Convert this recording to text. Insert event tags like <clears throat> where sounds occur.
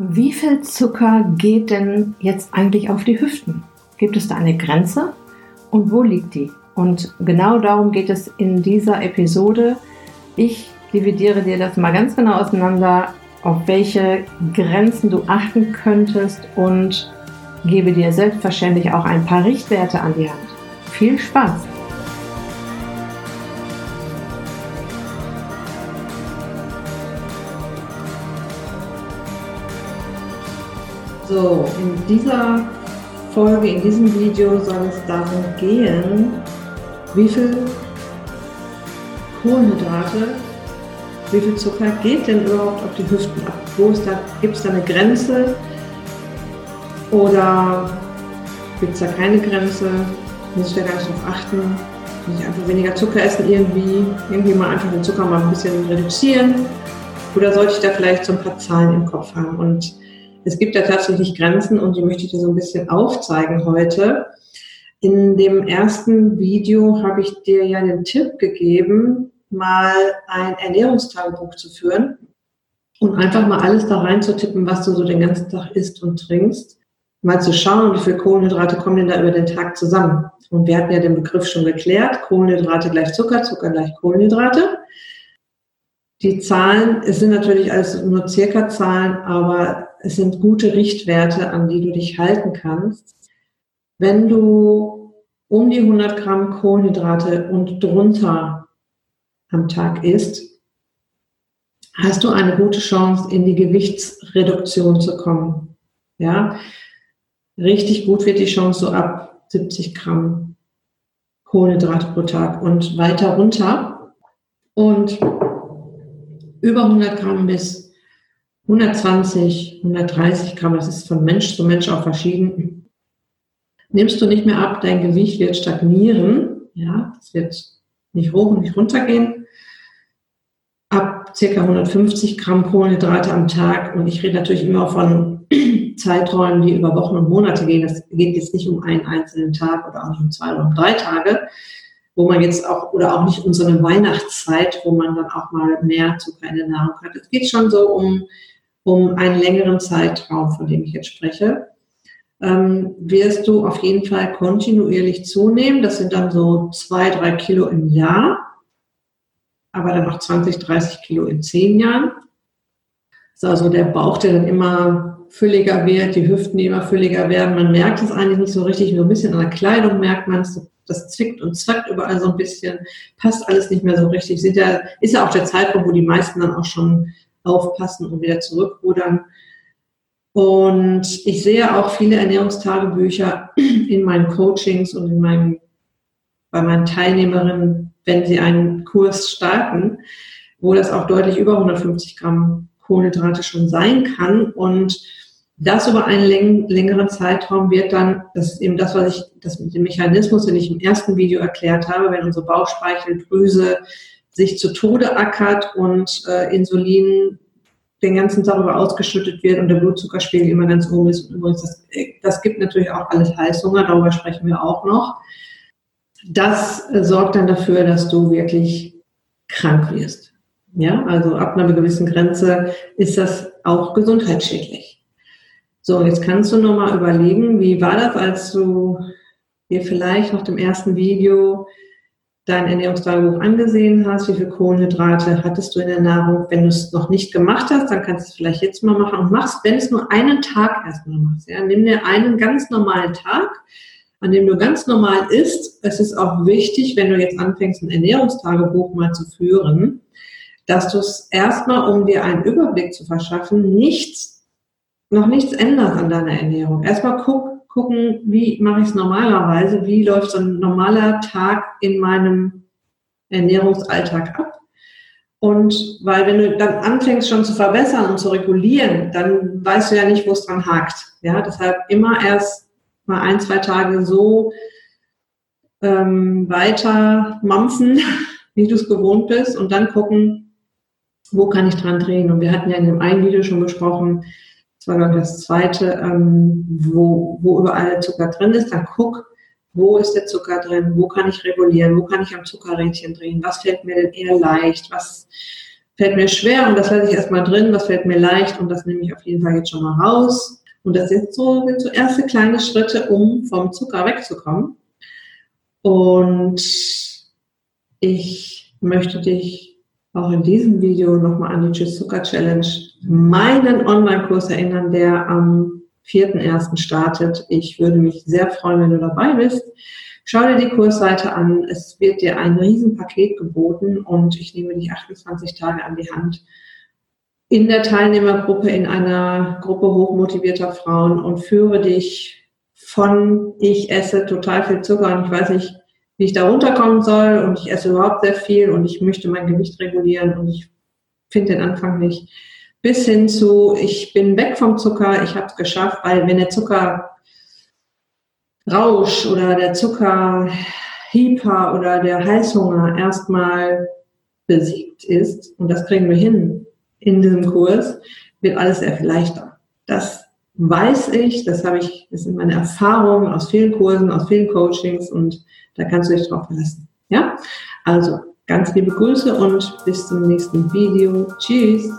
Wie viel Zucker geht denn jetzt eigentlich auf die Hüften? Gibt es da eine Grenze? Und wo liegt die? Und genau darum geht es in dieser Episode. Ich dividiere dir das mal ganz genau auseinander, auf welche Grenzen du achten könntest und gebe dir selbstverständlich auch ein paar Richtwerte an die Hand. Viel Spaß! So, in dieser Folge, in diesem Video soll es darum gehen, wie viel Kohlenhydrate, wie viel Zucker geht denn überhaupt auf die Hüften ab? Wo ist da, gibt es da eine Grenze oder gibt es da keine Grenze? Muss ich da gar nicht drauf achten? Muss ich einfach weniger Zucker essen irgendwie? Irgendwie mal einfach den Zucker mal ein bisschen reduzieren? Oder sollte ich da vielleicht so ein paar Zahlen im Kopf haben? Und es gibt ja tatsächlich Grenzen und die möchte ich dir so ein bisschen aufzeigen heute. In dem ersten Video habe ich dir ja den Tipp gegeben, mal ein Ernährungstagebuch zu führen und einfach mal alles da rein zu tippen, was du so den ganzen Tag isst und trinkst. Mal zu schauen, wie viele Kohlenhydrate kommen denn da über den Tag zusammen. Und wir hatten ja den Begriff schon geklärt. Kohlenhydrate gleich Zucker, Zucker gleich Kohlenhydrate. Die Zahlen, es sind natürlich alles nur circa Zahlen, aber es sind gute Richtwerte, an die du dich halten kannst. Wenn du um die 100 Gramm Kohlenhydrate und drunter am Tag isst, hast du eine gute Chance, in die Gewichtsreduktion zu kommen. Ja, richtig gut wird die Chance so ab 70 Gramm Kohlenhydrate pro Tag und weiter runter und über 100 Gramm bis 120, 130 Gramm, das ist von Mensch zu Mensch auch verschieden. Nimmst du nicht mehr ab, dein Gewicht wird stagnieren, ja, es wird nicht hoch und nicht runter gehen. Ab circa 150 Gramm Kohlenhydrate am Tag und ich rede natürlich immer von <clears throat> Zeiträumen, die über Wochen und Monate gehen. Das geht jetzt nicht um einen einzelnen Tag oder auch nicht um zwei oder um drei Tage, wo man jetzt auch, oder auch nicht um so eine Weihnachtszeit, wo man dann auch mal mehr Zucker in Nahrung hat. Es geht schon so um um einen längeren Zeitraum, von dem ich jetzt spreche, ähm, wirst du auf jeden Fall kontinuierlich zunehmen. Das sind dann so zwei, drei Kilo im Jahr, aber dann noch 20, 30 Kilo in zehn Jahren. Das ist also der Bauch, der dann immer fülliger wird, die Hüften, immer fülliger werden. Man merkt es eigentlich nicht so richtig, nur ein bisschen an der Kleidung merkt man es. Das zwickt und zwackt überall so ein bisschen, passt alles nicht mehr so richtig. Sind ja, ist ja auch der Zeitpunkt, wo die meisten dann auch schon aufpassen und wieder zurückrudern. Und ich sehe auch viele Ernährungstagebücher in meinen Coachings und in meinem, bei meinen Teilnehmerinnen, wenn sie einen Kurs starten, wo das auch deutlich über 150 Gramm Kohlenhydrate schon sein kann. Und das über einen längeren Zeitraum wird dann, das ist eben das, was ich, das mit dem Mechanismus, den ich im ersten Video erklärt habe, wenn unsere Bauchspeicheldrüse sich zu Tode ackert und äh, Insulin den ganzen Tag über ausgeschüttet wird und der Blutzuckerspiegel immer ganz oben ist. Und übrigens, das, das gibt natürlich auch alles Heißhunger, darüber sprechen wir auch noch. Das äh, sorgt dann dafür, dass du wirklich krank wirst. Ja, also ab einer gewissen Grenze ist das auch gesundheitsschädlich. So, jetzt kannst du nochmal überlegen, wie war das, als du dir vielleicht nach dem ersten Video dein Ernährungstagebuch angesehen hast, wie viel Kohlenhydrate hattest du in der Nahrung. Wenn du es noch nicht gemacht hast, dann kannst du es vielleicht jetzt mal machen und machst, wenn es nur einen Tag erstmal machst. Ja, nimm dir einen ganz normalen Tag, an dem du ganz normal isst. Es ist auch wichtig, wenn du jetzt anfängst, ein Ernährungstagebuch mal zu führen, dass du es erstmal, um dir einen Überblick zu verschaffen, nichts, noch nichts änderst an deiner Ernährung. Erstmal guck, gucken, wie mache ich es normalerweise, wie läuft so ein normaler Tag in meinem Ernährungsalltag ab. Und weil wenn du dann anfängst schon zu verbessern und zu regulieren, dann weißt du ja nicht, wo es dran hakt. Ja, deshalb immer erst mal ein, zwei Tage so ähm, weiter mampfen, <laughs> wie du es gewohnt bist und dann gucken, wo kann ich dran drehen. Und wir hatten ja in dem einen Video schon besprochen, war, glaube das zweite, ähm, wo, wo überall Zucker drin ist, dann guck, wo ist der Zucker drin, wo kann ich regulieren, wo kann ich am Zuckerrädchen drehen, was fällt mir denn eher leicht, was, fällt mir schwer? Und das lasse ich erstmal drin, was fällt mir leicht? Und das nehme ich auf jeden Fall jetzt schon mal raus. Und das sind so, sind so erste kleine Schritte, um vom Zucker wegzukommen. Und ich möchte dich auch in diesem Video nochmal an die Tschüss Zucker Challenge, meinen Online-Kurs erinnern, der am 4.1. startet. Ich würde mich sehr freuen, wenn du dabei bist. Schau dir die Kursseite an. Es wird dir ein Riesenpaket geboten und ich nehme dich 28 Tage an die Hand in der Teilnehmergruppe, in einer Gruppe hochmotivierter Frauen und führe dich von ich esse total viel Zucker und ich weiß nicht, wie ich da runterkommen soll und ich esse überhaupt sehr viel und ich möchte mein Gewicht regulieren und ich finde den Anfang nicht. Bis hin zu, ich bin weg vom Zucker, ich habe es geschafft, weil wenn der Zucker Rausch oder der Zucker Hyper oder der Heißhunger erstmal besiegt ist, und das kriegen wir hin in diesem Kurs, wird alles sehr viel leichter. Das weiß ich, das habe ich, das sind meine Erfahrungen aus vielen Kursen, aus vielen Coachings und da kannst du dich drauf verlassen. Ja? Also, ganz liebe Grüße und bis zum nächsten Video. Tschüss!